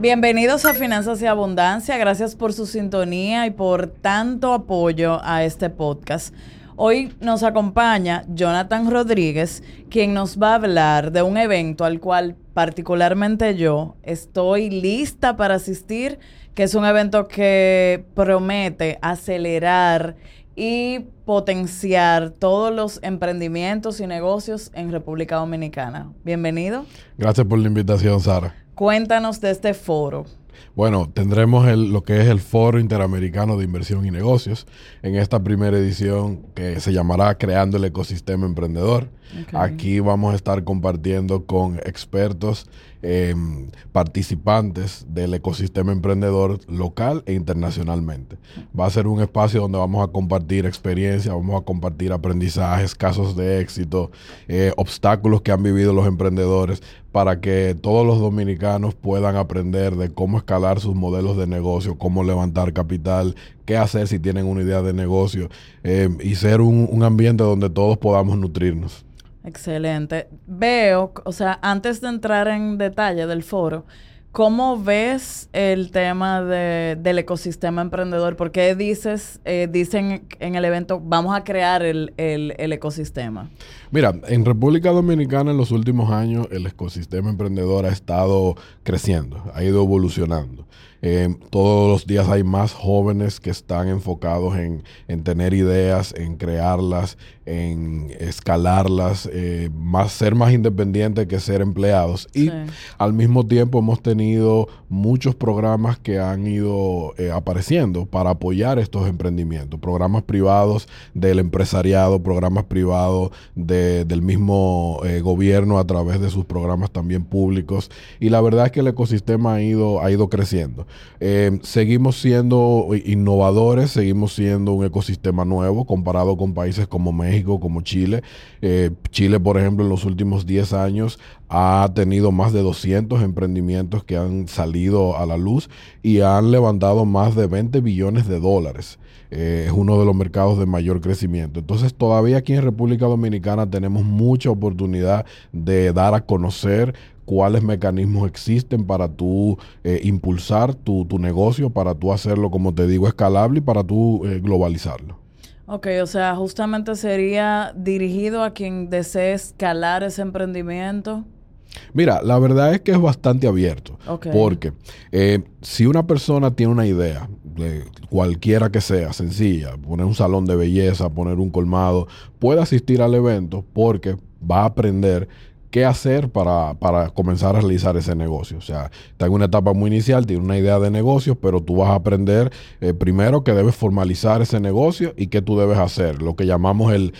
Bienvenidos a Finanzas y Abundancia. Gracias por su sintonía y por tanto apoyo a este podcast. Hoy nos acompaña Jonathan Rodríguez, quien nos va a hablar de un evento al cual particularmente yo estoy lista para asistir, que es un evento que promete acelerar y potenciar todos los emprendimientos y negocios en República Dominicana. Bienvenido. Gracias por la invitación, Sara. Cuéntanos de este foro. Bueno, tendremos lo que es el Foro Interamericano de Inversión y Negocios en esta primera edición que se llamará Creando el Ecosistema Emprendedor. Aquí vamos a estar compartiendo con expertos, em, participantes del ecosistema emprendedor local e internacionalmente. Va a ser un espacio donde vamos a compartir experiencias, vamos a compartir aprendizajes, casos de éxito, eh, obstáculos que han vivido los emprendedores para que todos los dominicanos puedan aprender de cómo escalar sus modelos de negocio, cómo levantar capital, qué hacer si tienen una idea de negocio em, y ser un ambiente donde todos podamos nutrirnos. Excelente. Veo, o sea, antes de entrar en detalle del foro, ¿cómo ves el tema del ecosistema emprendedor? ¿Por qué dices, eh, dicen en el evento, vamos a crear el, el ecosistema? Mira, en República Dominicana en los últimos años el ecosistema emprendedor ha estado creciendo, ha ido evolucionando. Eh, todos los días hay más jóvenes que están enfocados en, tener ideas, en crearlas, en escalarlas, eh, más, ser más independientes que ser empleados. Y al mismo tiempo hemos tenido muchos programas que han ido eh, apareciendo para apoyar estos emprendimientos. Programas privados del empresariado, programas privados del mismo gobierno a través de sus programas también públicos. Y la verdad es que el ecosistema ha ido, ha ido creciendo. Eh, seguimos siendo innovadores, seguimos siendo un ecosistema nuevo comparado con países como México, como Chile. Eh, Chile, por ejemplo, en los últimos 10 años ha tenido más de 200 emprendimientos que han salido a la luz y han levantado más de 20 billones de dólares. Eh, es uno de los mercados de mayor crecimiento. Entonces todavía aquí en República Dominicana tenemos mucha oportunidad de dar a conocer cuáles mecanismos existen para tú eh, impulsar tu, negocio, para tú hacerlo, como te digo, escalable y para tú eh, globalizarlo. Ok, o sea, justamente sería dirigido a quien desee escalar ese emprendimiento. Mira, la verdad es que es bastante abierto. Porque eh, si una persona tiene una idea, de cualquiera que sea, sencilla, poner un salón de belleza, poner un colmado, puede asistir al evento porque va a aprender qué hacer para, comenzar a realizar ese negocio. O sea, está en una etapa muy inicial, tiene una idea de negocio, pero tú vas a aprender eh, primero que debes formalizar ese negocio y qué tú debes hacer, lo que llamamos el,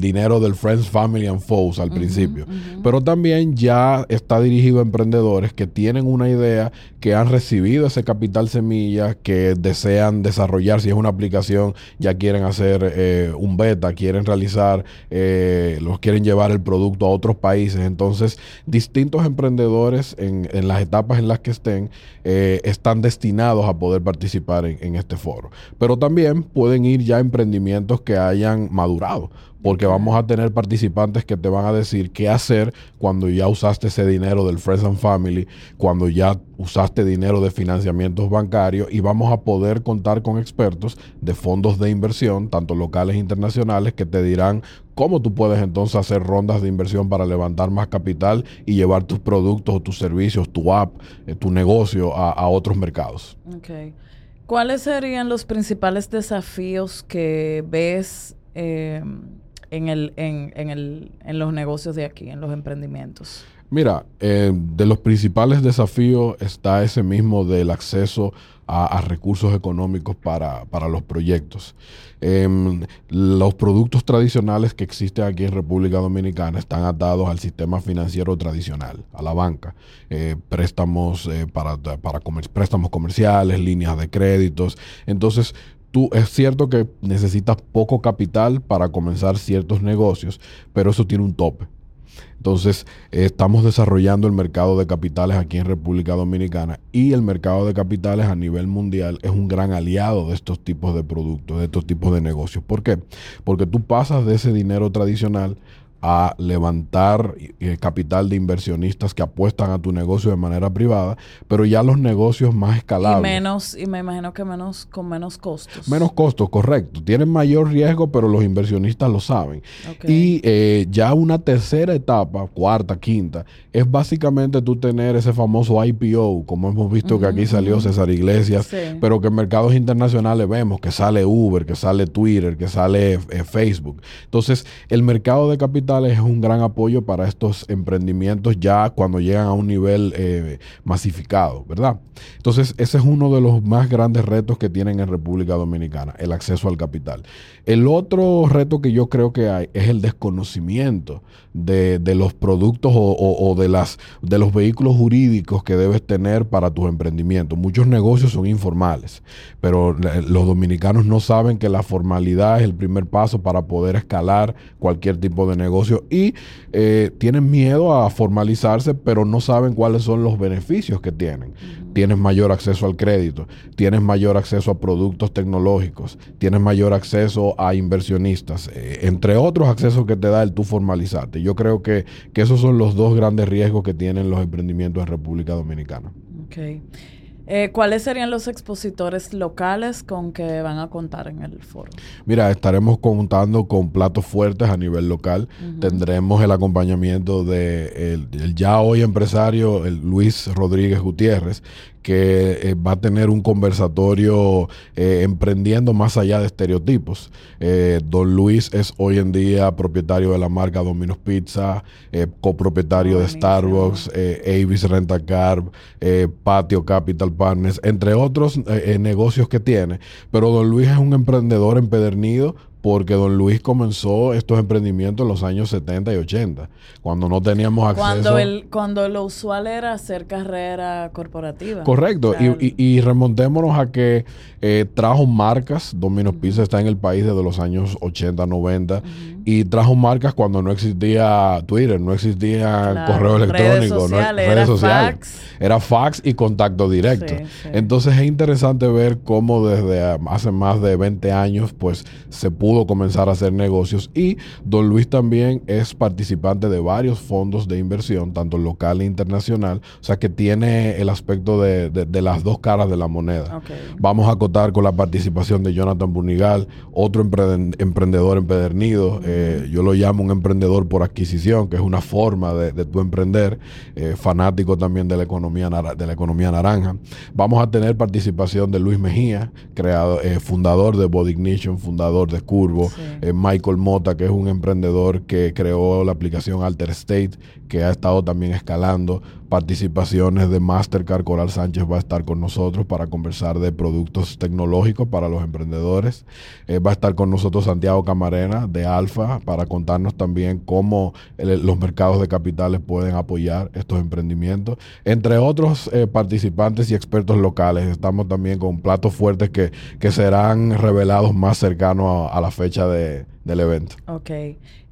dinero del Friends, Family and Foes al principio. Pero también ya está dirigido a emprendedores que tienen una idea, que han recibido ese capital semilla, que desean desarrollar, si es una aplicación, ya quieren hacer eh, un beta, quieren realizar, eh, los quieren llevar el producto a otros países entonces, distintos emprendedores en, las etapas en las que estén eh, están destinados a poder participar en, este foro. Pero también pueden ir ya emprendimientos que hayan madurado porque vamos a tener participantes que te van a decir qué hacer cuando ya usaste ese dinero del Friends and Family, cuando ya usaste dinero de financiamientos bancarios y vamos a poder contar con expertos de fondos de inversión, tanto locales e internacionales, que te dirán cómo tú puedes entonces hacer rondas de inversión para levantar más capital y llevar tus productos o tus servicios, tu app, eh, tu negocio a, otros mercados. Okay. ¿Cuáles serían los principales desafíos que ves? Eh, en, el, en, en, el, en los negocios de aquí, en los emprendimientos? Mira, eh, de los principales desafíos está ese mismo del acceso a, recursos económicos para, los proyectos. Em, los productos tradicionales que existen aquí en República Dominicana están atados al sistema financiero tradicional, a la banca. Eh, préstamos, eh, para, para préstamos comerciales, líneas de créditos. Entonces, tú es cierto que necesitas poco capital para comenzar ciertos negocios, pero eso tiene un tope. Entonces, estamos desarrollando el mercado de capitales aquí en República Dominicana y el mercado de capitales a nivel mundial es un gran aliado de estos tipos de productos, de estos tipos de negocios. ¿Por qué? Porque tú pasas de ese dinero tradicional a levantar eh, capital de inversionistas que apuestan a tu negocio de manera privada, pero ya los negocios más escalables. Y menos, y me imagino que menos, con menos costos. Menos costos, correcto. Tienen mayor riesgo, pero los inversionistas lo saben. Y eh, ya una tercera etapa, cuarta, quinta, es básicamente tú tener ese famoso IPO, como hemos visto que aquí salió César Iglesias, pero que en mercados internacionales vemos que sale Uber, que sale Twitter, que sale eh, Facebook. Entonces, el mercado de es un gran apoyo para estos emprendimientos ya cuando llegan a un nivel eh, masificado, ¿verdad? Entonces, ese es uno de los más grandes retos que tienen en República Dominicana, el acceso al capital. El otro reto que yo creo que hay es el desconocimiento de, los productos o, de, las, de los vehículos jurídicos que debes tener para tus emprendimientos. Muchos negocios son informales, pero los dominicanos no saben que la formalidad es el primer paso para poder escalar cualquier tipo de negocio y eh, tienen miedo a formalizarse, pero no saben cuáles son los beneficios que tienen. Tienes mayor acceso al crédito, tienes mayor acceso a productos tecnológicos, tienes mayor acceso a inversionistas, eh, entre otros accesos que te da el tú formalizarte. Yo creo que, que esos son los dos grandes riesgos que tienen los emprendimientos en República Dominicana. Okay. Eh, ¿Cuáles serían los expositores locales con que van a contar en el foro? Mira, estaremos contando con platos fuertes a nivel local. Tendremos el acompañamiento de el, ya hoy empresario el Luis Rodríguez Gutiérrez, que eh, va a tener un conversatorio eh, emprendiendo más allá de estereotipos. Eh, don Luis es hoy en día propietario de la marca Domino's Pizza, copropietario de Starbucks, Avis Rentacar, Patio Capital Partners, entre otros negocios que tiene. Pero don Luis es un emprendedor empedernido porque don Luis comenzó estos emprendimientos en los años 70 y 80, cuando no teníamos acceso. Cuando, el, cuando lo usual era hacer carrera corporativa. Correcto, y, remontémonos a que eh, trajo marcas, Domino's Pizza está en el país desde los años 80, 90, y trajo marcas cuando no existía Twitter, no existía correo electrónico, redes sociales, Fax. Era fax y contacto directo. Entonces es interesante ver cómo desde hace más de 20 años pues se pudo comenzar a hacer negocios y don Luis también es participante de varios fondos de inversión, tanto local e internacional, o sea que tiene el aspecto de, las dos caras de la moneda. Vamos a contar con la participación de Jonathan Bunigal, otro emprendedor empedernido, eh, yo lo llamo un emprendedor por adquisición, que es una forma de, tu emprender, eh, fanático también de la, economía de la economía naranja. Vamos a tener participación de Luis Mejía, creado, eh, fundador de Body Ignition, fundador de Cool eh, Michael Mota, que es un emprendedor que creó la aplicación Alter State, que ha estado también escalando. Participaciones de Mastercard, Coral Sánchez va a estar con nosotros para conversar de productos tecnológicos para los emprendedores. Eh, va a estar con nosotros Santiago Camarena de Alfa para contarnos también cómo los mercados de capitales pueden apoyar estos emprendimientos. Entre otros eh, participantes y expertos locales, estamos también con platos fuertes que, que serán revelados más cercanos a, la fecha de, del evento. Ok.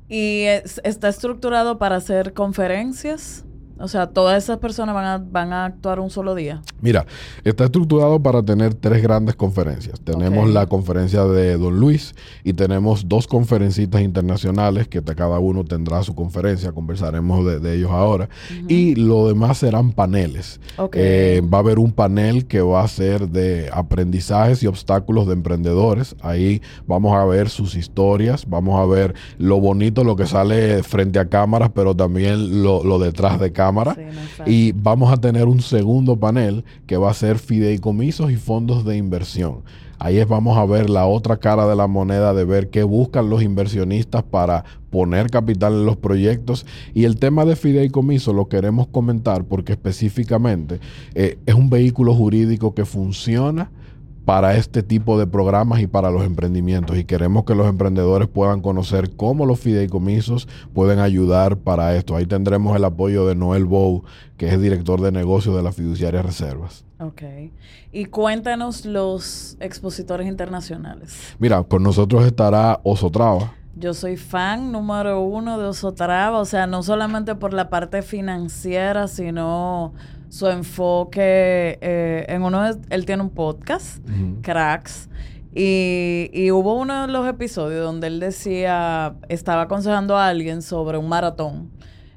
¿Y está estructurado para hacer conferencias? O sea, todas esas personas van a, van a actuar un solo día. Mira, está estructurado para tener tres grandes conferencias. Tenemos la conferencia de Don Luis y tenemos dos conferencistas internacionales que cada uno tendrá su conferencia. Conversaremos de, ellos ahora. Y lo demás serán paneles. Eh, va a haber un panel que va a ser de aprendizajes y obstáculos de emprendedores. Ahí vamos a ver sus historias, vamos a ver lo bonito, lo que sale frente a cámaras, pero también lo, lo detrás de cámaras y vamos a tener un segundo panel que va a ser fideicomisos y fondos de inversión. Ahí es, vamos a ver la otra cara de la moneda de ver qué buscan los inversionistas para poner capital en los proyectos. Y el tema de fideicomiso lo queremos comentar porque específicamente eh, es un vehículo jurídico que funciona para este tipo de programas y para los emprendimientos. Y queremos que los emprendedores puedan conocer cómo los fideicomisos pueden ayudar para esto. Ahí tendremos el apoyo de Noel Bow, que es director de negocios de la fiduciaria Reservas. Ok. Y cuéntanos los expositores internacionales. Mira, con nosotros estará Osotrava. Yo soy fan número uno de Osotrava, o sea, no solamente por la parte financiera, sino su enfoque eh, en uno de, él tiene un podcast, Cracks, Y, y, hubo uno de los episodios donde él decía, estaba aconsejando a alguien sobre un maratón.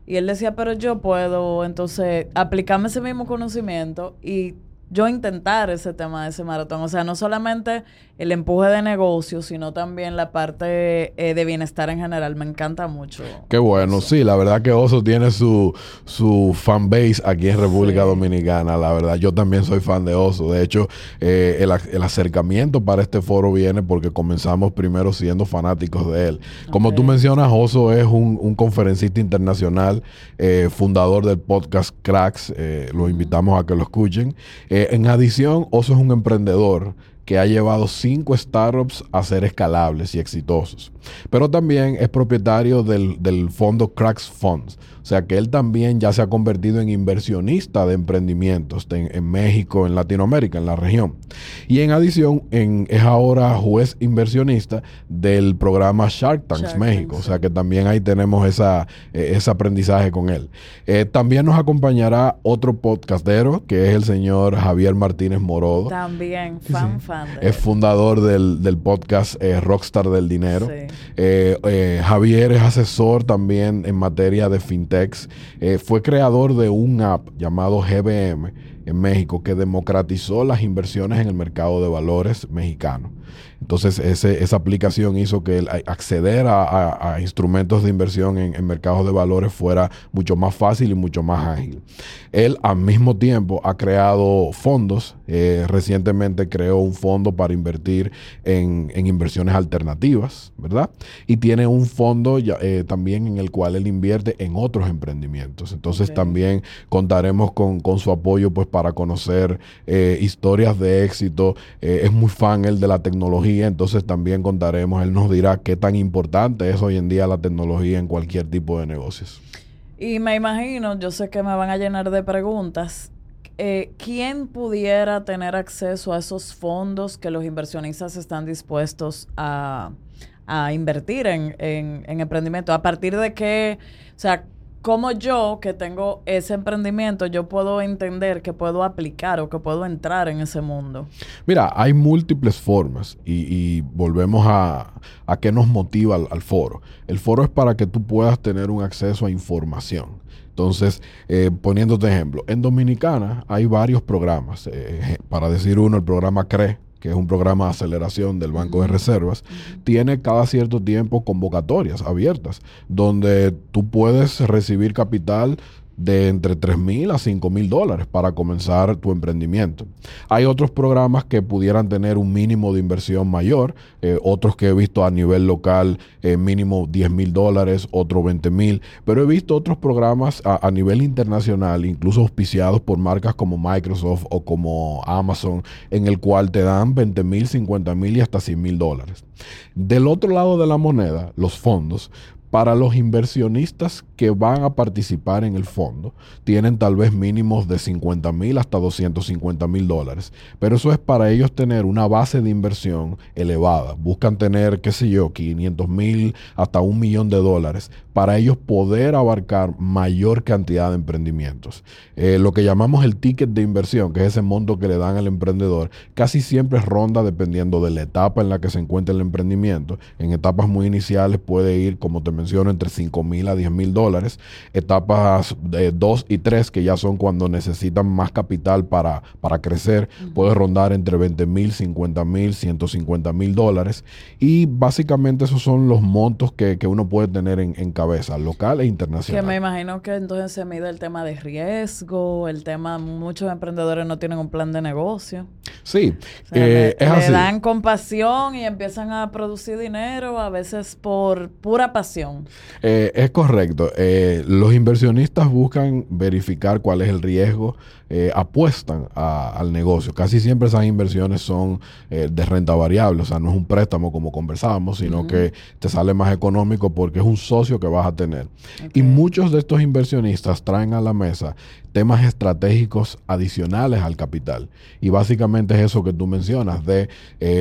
Y él decía, pero yo puedo entonces aplicarme ese mismo conocimiento y yo intentar ese tema de ese maratón. O sea, no solamente el empuje de negocio, sino también la parte eh, de bienestar en general. Me encanta mucho. Qué bueno, sí, la verdad que Oso tiene su, su fan base aquí en República Dominicana, la verdad. Yo también soy fan de Oso. De hecho, eh, el, acercamiento para este foro viene porque comenzamos primero siendo fanáticos de él. Como tú mencionas, Oso es un, conferencista internacional, eh, fundador del podcast Cracks. lo invitamos a que lo escuchen. En adición, Oso es un emprendedor que ha llevado cinco startups a ser escalables y exitosos. Pero también es propietario del, del fondo Cracks Funds, o sea que él también ya se ha convertido en inversionista de emprendimientos en, México, en Latinoamérica, en la región. Y en adición, es ahora juez inversionista del programa Shark Tanks México. O sea que también ahí tenemos esa, eh, ese aprendizaje con él. Eh, también nos acompañará otro podcastero, que es el señor Javier Martínez Morodo. También, fan, fan. es fundador del, podcast eh, Rockstar del Dinero. Javier es asesor también en materia de fintech eh, fue creador de un app llamado GBM en México que democratizó las inversiones en el mercado de valores mexicano. Entonces, esa aplicación hizo que el acceder a, instrumentos de inversión en, mercados de valores fuera mucho más fácil y mucho más ágil. Él, al mismo tiempo, ha creado fondos. Eh, recientemente creó un fondo para invertir en, inversiones alternativas, ¿verdad? Y tiene un fondo eh, también en el cual él invierte en otros emprendimientos. Entonces, también contaremos con, su apoyo pues, para conocer eh, historias de éxito. es muy fan él de la tecnología entonces también contaremos, él nos dirá qué tan importante es hoy en día la tecnología en cualquier tipo de negocios. Y me imagino, yo sé que me van a llenar de preguntas, eh, ¿quién pudiera tener acceso a esos fondos que los inversionistas están dispuestos a, invertir en, en, en emprendimiento? ¿A partir de qué, o sea, como yo, que tengo ese emprendimiento, yo puedo entender que puedo aplicar o que puedo entrar en ese mundo? Mira, hay múltiples formas y, volvemos a, a, qué nos motiva al, foro. El foro es para que tú puedas tener un acceso a información. Entonces, eh, poniéndote ejemplo, en Dominicana hay varios programas. Eh, para decir uno, el programa CRE, que es un programa de aceleración del Banco de Reservas, tiene cada cierto tiempo convocatorias abiertas, donde tú puedes recibir capital de entre 3 mil a 5 mil dólares para comenzar tu emprendimiento. Hay otros programas que pudieran tener un mínimo de inversión mayor, eh, otros que he visto a nivel local eh, mínimo 10 mil dólares, otros 20 mil, pero he visto otros programas a, nivel internacional, incluso auspiciados por marcas como Microsoft o como Amazon, en el cual te dan 20 mil, 50 mil y hasta 100 mil dólares. Del otro lado de la moneda, los fondos, para los inversionistas que van a participar en el fondo, tienen tal vez mínimos de 50 mil hasta 250 mil dólares. Pero eso es para ellos tener una base de inversión elevada. Buscan tener, qué sé yo, 500 mil hasta un millón de dólares para ellos poder abarcar mayor cantidad de emprendimientos. Eh, lo que llamamos el ticket de inversión, que es ese monto que le dan al emprendedor, casi siempre ronda dependiendo de la etapa en la que se encuentra el emprendimiento. En etapas muy iniciales puede ir, como te mencioné, entre 5 mil a 10 mil dólares. Etapas de 2 y 3, que ya son cuando necesitan más capital para, para crecer, puede rondar entre 20 mil, 50 mil, 150 mil dólares. Y básicamente esos son los montos que, uno puede tener en, cabeza, local e internacional. Que me imagino que entonces se mide el tema de riesgo, el tema, muchos emprendedores no tienen un plan de negocio. Sí, eh, es así. Le dan compasión y empiezan a producir dinero, a veces por pura pasión. Eh, es correcto. Eh, los inversionistas buscan verificar cuál es el riesgo, eh, apuestan al negocio. Casi siempre esas inversiones son de renta variable, o sea, no es un préstamo como conversábamos, sino que te sale más económico porque es un socio que vas a tener. Y muchos de estos inversionistas traen a la mesa temas estratégicos adicionales al capital. Y básicamente es eso que tú mencionas, de,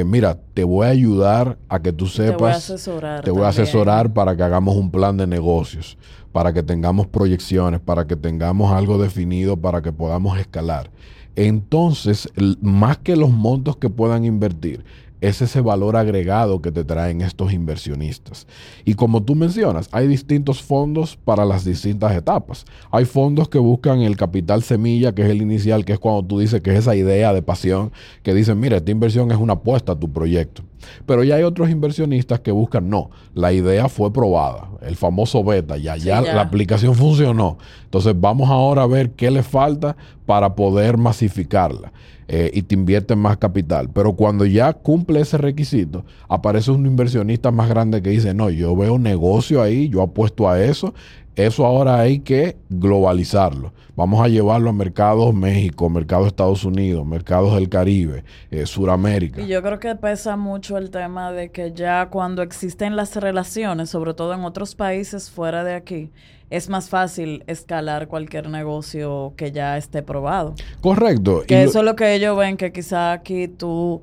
mira, te voy a ayudar a que tú sepas, te voy a asesorar, te voy a asesorar para que hagamos un plan de negocios, para que tengamos proyecciones, para que tengamos algo definido, para que podamos escalar. Entonces, más que los montos que puedan invertir, es ese valor agregado que te traen estos inversionistas. Y como tú mencionas, hay distintos fondos para las distintas etapas. Hay fondos que buscan el capital semilla, que es el inicial, que es cuando tú dices que es esa idea de pasión, que dicen, mira, esta inversión es una apuesta a tu proyecto. Pero ya hay otros inversionistas que buscan, no, la idea fue probada, el famoso beta, ya, ya, la aplicación funcionó. Entonces vamos ahora a ver qué le falta para poder masificarla. Eh, y te invierten más capital. Pero cuando ya cumple ese requisito, aparece un inversionista más grande que dice, no, yo veo negocio ahí, yo apuesto a eso eso ahora hay que globalizarlo. Vamos a llevarlo a mercados México, mercados Estados Unidos, mercados del Caribe, eh, Suramérica. Y yo creo que pesa mucho el tema de que ya cuando existen las relaciones, sobre todo en otros países fuera de aquí, es más fácil escalar cualquier negocio que ya esté probado. Correcto. Que eso es lo que ellos ven, que quizá aquí tú...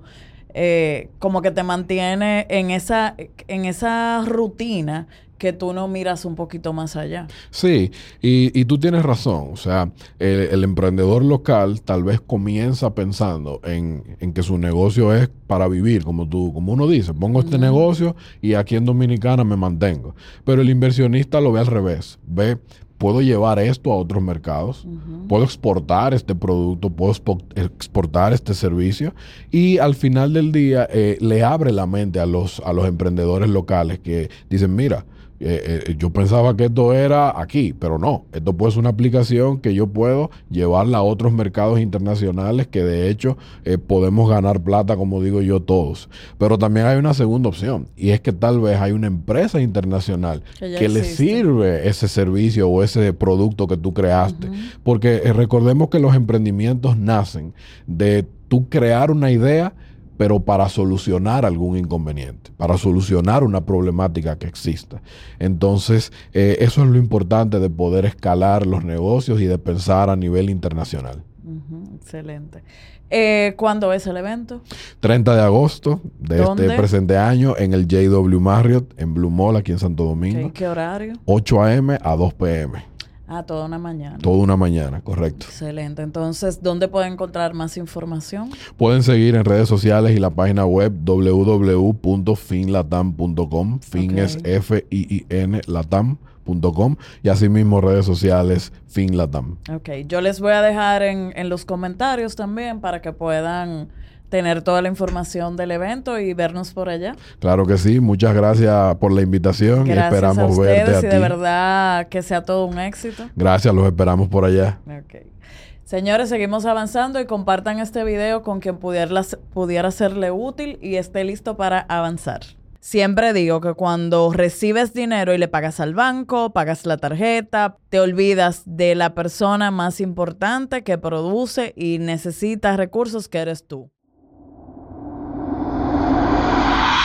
Eh, como que te mantiene en esa, en esa rutina que tú no miras un poquito más allá. Sí, y, tú tienes razón. O sea, el, emprendedor local tal vez comienza pensando en, que su negocio es para vivir, como tú, como uno dice, pongo este negocio y aquí en Dominicana me mantengo. Pero el inversionista lo ve al revés. Ve, puedo llevar esto a otros mercados, puedo exportar este producto, puedo exportar este servicio y al final del día eh, le abre la mente a los, a los emprendedores locales que dicen, mira, eh, eh, yo pensaba que esto era aquí, pero no. Esto puede ser una aplicación que yo puedo llevarla a otros mercados internacionales que de hecho eh, podemos ganar plata, como digo yo, todos. Pero también hay una segunda opción y es que tal vez hay una empresa internacional que, le sirve ese servicio o ese producto que tú creaste. Porque recordemos que los emprendimientos nacen de tú crear una idea pero para solucionar algún inconveniente, para solucionar una problemática que exista. Entonces, eh, eso es lo importante de poder escalar los negocios y de pensar a nivel internacional. excelente. Eh, ¿Cuándo es el evento? 30 de agosto de este presente año en el JW Marriott en Blue Mall, aquí en Santo Domingo. ¿Qué horario? 8 a.m. a 2 p.m. Ah, toda una mañana. Toda una mañana, correcto. Excelente. Entonces, ¿dónde pueden encontrar más información? Pueden seguir en redes sociales y la página web www.finlatam.com. Fin es F-I-I-N latam.com y asimismo redes sociales FinLatam. Ok, yo les voy a dejar en, en los comentarios también para que puedan tener toda la información del evento y vernos por allá. Claro que sí, muchas gracias por la invitación y esperamos a ustedes verte a y de verdad que sea todo un éxito. Gracias, los esperamos por allá. Okay. Señores, seguimos avanzando y compartan este video con quien pudiera, pudiera serle útil y esté listo para avanzar. Siempre digo que cuando recibes dinero y le pagas al banco, pagas la tarjeta, te olvidas de la persona más importante que produce y necesita recursos que eres tú.